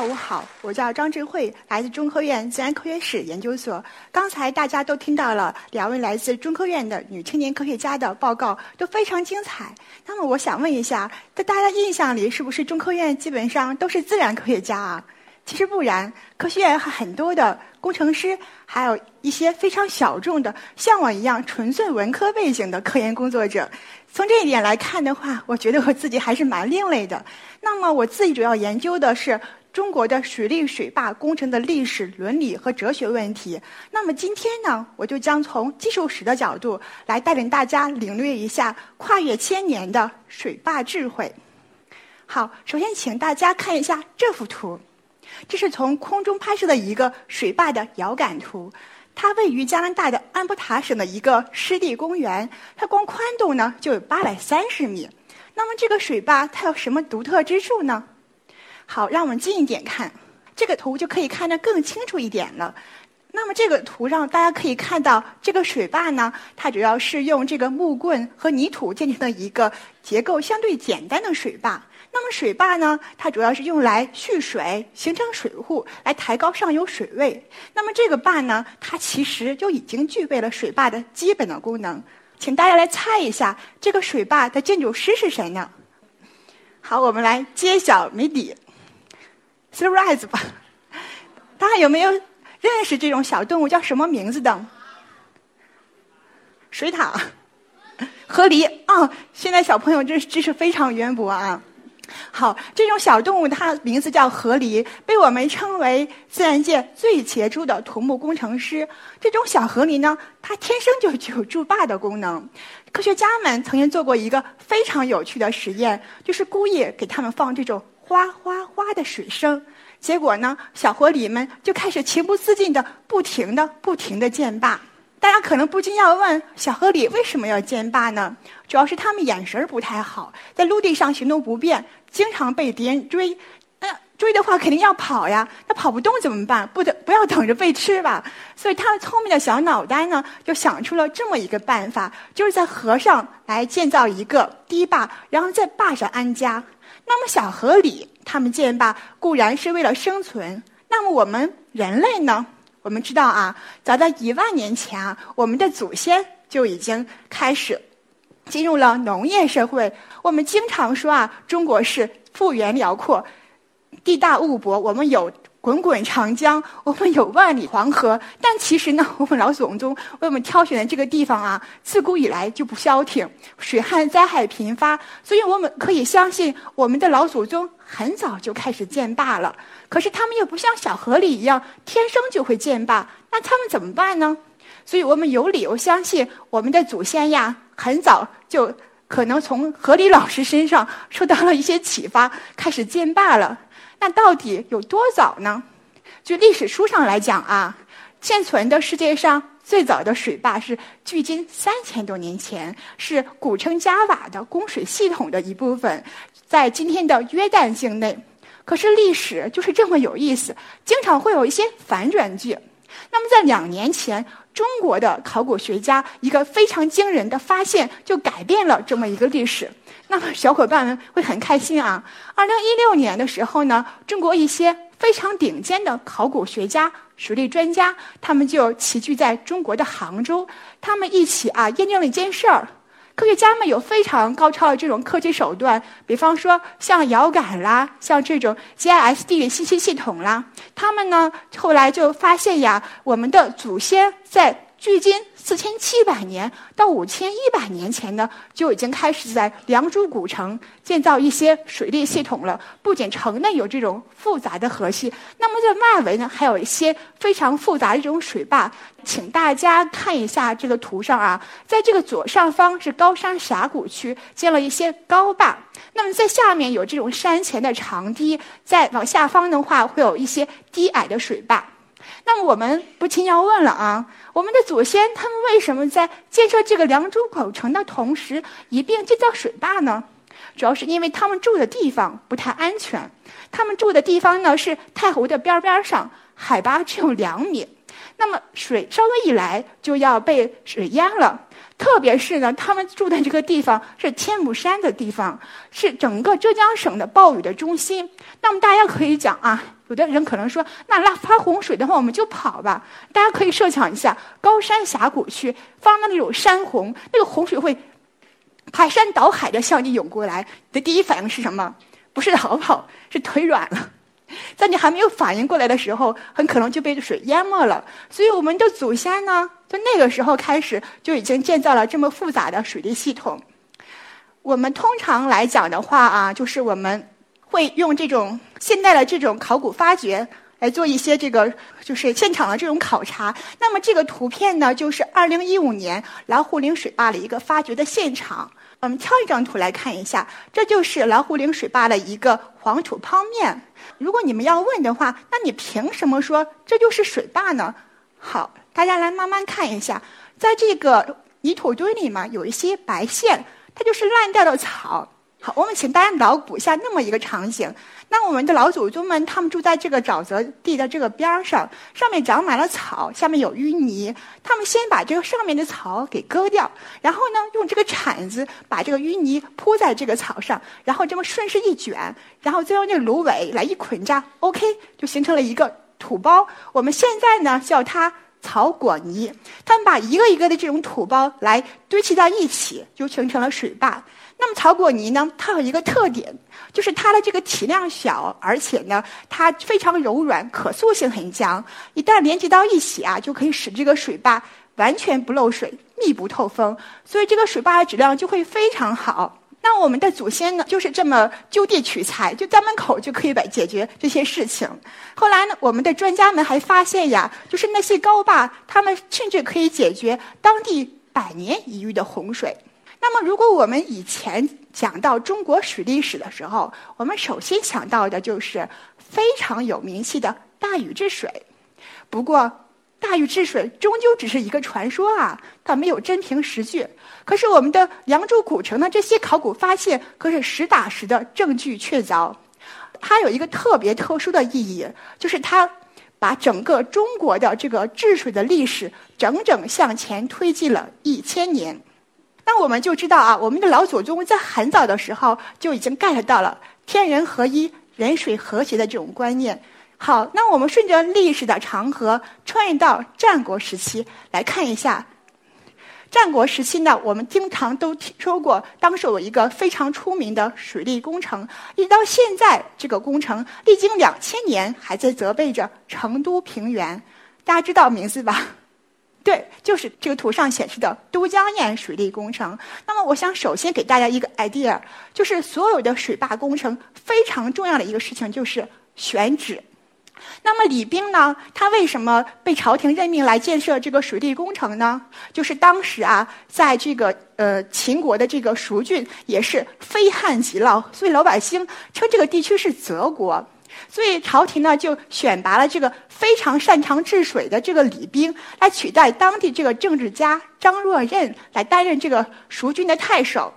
下午好，我叫张智慧，来自中科院自然科学史研究所。刚才大家都听到了两位来自中科院的女青年科学家的报告，都非常精彩。那么我想问一下，在大家印象里，是不是中科院基本上都是自然科学家啊？其实不然，科学院还很多的工程师，还有一些非常小众的，像我一样纯粹文科背景的科研工作者。从这一点来看的话，我觉得我自己还是蛮另类的。那么我自己主要研究的是中国的水利水坝工程的历史、伦理和哲学问题。那么今天呢，我就将从技术史的角度来带领大家领略一下跨越千年的水坝智慧。好，首先请大家看一下这幅图。这是从空中拍摄的一个水坝的遥感图，它位于加拿大的安布塔省的一个湿地公园，它光宽度呢就有八百三十米。那么这个水坝它有什么独特之处呢？好，让我们近一点看，这个图就可以看得更清楚一点了。那么这个图上大家可以看到，这个水坝呢，它主要是用这个木棍和泥土建成的一个结构相对简单的水坝。那么水坝呢，它主要是用来蓄水、形成水库，来抬高上游水位。那么这个坝呢，它其实就已经具备了水坝的基本的功能。请大家来猜一下，这个水坝的建筑师是谁呢？好，我们来揭晓谜底，surprise 吧！大家有没有认识这种小动物叫什么名字的？水獭、河狸啊！现在小朋友这知识非常渊博啊。好，这种小动物它名字叫河狸，被我们称为自然界最杰出的土木工程师。这种小河狸呢，它天生就具有筑坝的功能。科学家们曾经做过一个非常有趣的实验，就是故意给它们放这种哗哗哗的水声，结果呢，小河狸们就开始情不自禁的不停的不停的建坝。大家可能不禁要问：小河狸为什么要建坝呢？主要是他们眼神不太好，在陆地上行动不便，经常被敌人追。追的话肯定要跑呀，那跑不动怎么办？不得不要等着被吃吧。所以它们聪明的小脑袋呢，就想出了这么一个办法，就是在河上来建造一个堤坝，然后在坝上安家。那么小河里它们建坝固然是为了生存，那么我们人类呢？我们知道啊，早在一万年前啊，我们的祖先就已经开始进入了农业社会。我们经常说啊，中国是幅员辽阔、地大物博，我们有滚滚长江，我们有万里黄河。但其实呢，我们老祖宗为我们挑选的这个地方啊，自古以来就不消停，水旱灾害频发，所以我们可以相信，我们的老祖宗很早就开始建坝了。可是他们又不像小河里一样天生就会建坝，那他们怎么办呢？所以我们有理由相信，我们的祖先呀，很早就可能从河狸老师身上受到了一些启发，开始建坝了。那到底有多早呢？据历史书上来讲啊，现存的世界上最早的水坝是距今三千多年前，是古称加瓦的供水系统的一部分，在今天的约旦境内。可是历史就是这么有意思，经常会有一些反转剧。那么在两年前，中国的考古学家一个非常惊人的发现，就改变了这么一个历史。那么小伙伴们会很开心啊！二零一六年的时候呢，中国一些非常顶尖的考古学家、水利专家，他们就齐聚在中国的杭州，他们一起啊验证了一件事儿。科学家们有非常高超的这种科技手段，比方说像遥感啦，像这种 GIS 地理信息系统啦，他们呢后来就发现呀，我们的祖先在距今。四千七百年到五千一百年前呢，就已经开始在良渚古城建造一些水利系统了。不仅城内有这种复杂的河系，那么在外围呢，还有一些非常复杂的这种水坝。请大家看一下这个图上啊，在这个左上方是高山峡谷区，建了一些高坝。那么在下面有这种山前的长堤，再往下方的话会有一些低矮的水坝。那么我们不禁要问了啊，我们的祖先他们为什么在建设这个良渚古城的同时，一并建造水坝呢？主要是因为他们住的地方不太安全，他们住的地方呢是太湖的边边上，海拔只有两米，那么水稍微一来就要被水淹了。特别是呢，他们住的这个地方是天目山的地方，是整个浙江省的暴雨的中心。那么大家可以讲啊，有的人可能说，那那发洪水的话，我们就跑吧。大家可以设想一下，高山峡谷区发的那种山洪，那个洪水会。排山倒海的向你涌过来，你的第一反应是什么？不是逃跑，是腿软了。在你还没有反应过来的时候，很可能就被水淹没了。所以我们的祖先呢，在那个时候开始就已经建造了这么复杂的水利系统。我们通常来讲的话啊，就是我们会用这种现代的这种考古发掘。来做一些这个就是现场的这种考察。那么这个图片呢，就是二零一五年老虎岭水坝的一个发掘的现场。我们挑一张图来看一下，这就是老虎岭水坝的一个黄土剖面。如果你们要问的话，那你凭什么说这就是水坝呢？好，大家来慢慢看一下，在这个泥土堆里嘛，有一些白线，它就是烂掉的草。好，我们请大家脑补一下那么一个场景。那我们的老祖宗们，他们住在这个沼泽地的这个边儿上，上面长满了草，下面有淤泥。他们先把这个上面的草给割掉，然后呢，用这个铲子把这个淤泥铺在这个草上，然后这么顺势一卷，然后再用那个芦苇来一捆扎，OK，就形成了一个土包。我们现在呢叫它草果泥。他们把一个一个的这种土包来堆砌在一起，就形成了水坝。那么草果泥呢？它有一个特点，就是它的这个体量小，而且呢，它非常柔软，可塑性很强。一旦连接到一起啊，就可以使这个水坝完全不漏水、密不透风，所以这个水坝的质量就会非常好。那我们的祖先呢，就是这么就地取材，就家门口就可以把解决这些事情。后来呢，我们的专家们还发现呀，就是那些高坝，他们甚至可以解决当地百年一遇的洪水。那么，如果我们以前讲到中国水历史的时候，我们首先想到的就是非常有名气的大禹治水。不过，大禹治水终究只是一个传说啊，它没有真凭实据。可是，我们的梁祝古城的这些考古发现可是实打实的证据确凿。它有一个特别特殊的意义，就是它把整个中国的这个治水的历史整整向前推进了一千年。那我们就知道啊，我们的老祖宗在很早的时候就已经 get 到了天人合一、人水和谐的这种观念。好，那我们顺着历史的长河，穿越到战国时期来看一下。战国时期呢，我们经常都听说过，当时有一个非常出名的水利工程，一直到现在，这个工程历经两千年，还在责备着成都平原。大家知道名字吧？对，就是这个图上显示的都江堰水利工程。那么，我想首先给大家一个 idea，就是所有的水坝工程非常重要的一个事情就是选址。那么李冰呢，他为什么被朝廷任命来建设这个水利工程呢？就是当时啊，在这个呃秦国的这个蜀郡也是非旱即涝，所以老百姓称这个地区是泽国。所以朝廷呢就选拔了这个非常擅长治水的这个李冰来取代当地这个政治家张若任来担任这个蜀郡的太守。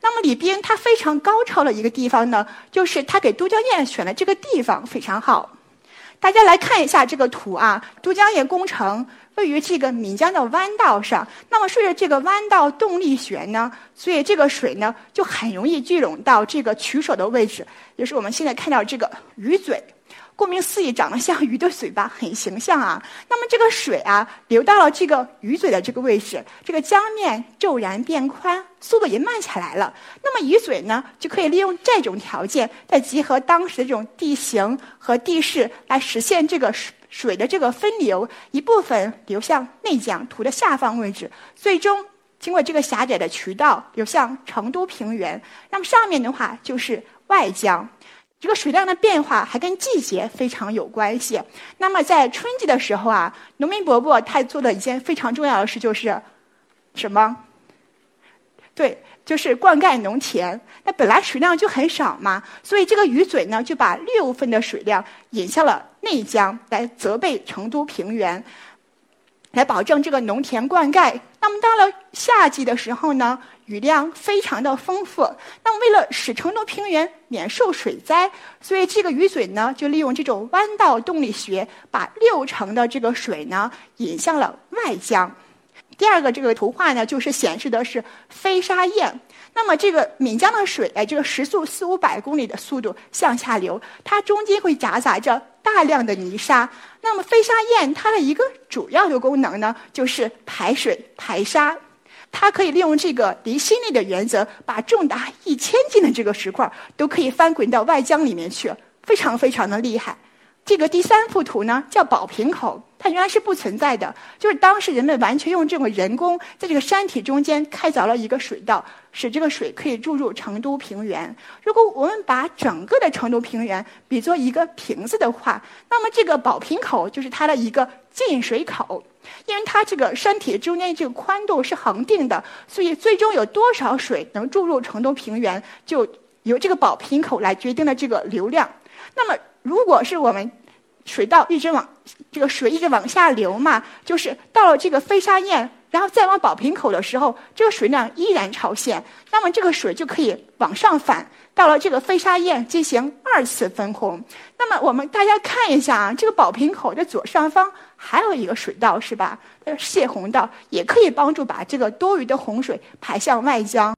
那么李冰他非常高超的一个地方呢，就是他给都江堰选的这个地方非常好。大家来看一下这个图啊，都江堰工程。位于这个岷江的弯道上，那么顺着这个弯道动力学呢，所以这个水呢就很容易聚拢到这个取水的位置，也是我们现在看到这个鱼嘴。顾名思义，长得像鱼的嘴巴，很形象啊。那么这个水啊，流到了这个鱼嘴的这个位置，这个江面骤然变宽，速度也慢下来了。那么鱼嘴呢，就可以利用这种条件，再结合当时的这种地形和地势，来实现这个水水的这个分流，一部分流向内江图的下方位置，最终经过这个狭窄的渠道流向成都平原。那么上面的话就是外江。这个水量的变化还跟季节非常有关系。那么在春季的时候啊，农民伯伯他做的一件非常重要的事就是什么？对，就是灌溉农田。那本来水量就很少嘛，所以这个雨嘴呢就把六分的水量引向了内江，来责备成都平原，来保证这个农田灌溉。那么到了夏季的时候呢，雨量非常的丰富。那么为了使成都平原免受水灾，所以这个雨嘴呢就利用这种弯道动力学，把六成的这个水呢引向了外江。第二个这个图画呢，就是显示的是飞沙堰。那么这个岷江的水，哎，这个时速四五百公里的速度向下流，它中间会夹杂着大量的泥沙。那么飞沙堰它的一个主要的功能呢，就是排水排沙。它可以利用这个离心力的原则，把重达一千斤的这个石块都可以翻滚到外江里面去，非常非常的厉害。这个第三幅图呢，叫宝瓶口，它原来是不存在的，就是当时人们完全用这种人工，在这个山体中间开凿了一个水道，使这个水可以注入成都平原。如果我们把整个的成都平原比作一个瓶子的话，那么这个宝瓶口就是它的一个进水口，因为它这个山体中间这个宽度是恒定的，所以最终有多少水能注入成都平原，就由这个宝瓶口来决定了这个流量。那么如果是我们水道一直往这个水一直往下流嘛，就是到了这个飞沙堰，然后再往宝瓶口的时候，这个水量依然超限，那么这个水就可以往上反，到了这个飞沙堰进行二次分洪。那么我们大家看一下啊，这个宝瓶口的左上方还有一个水道是吧？泄洪道也可以帮助把这个多余的洪水排向外江。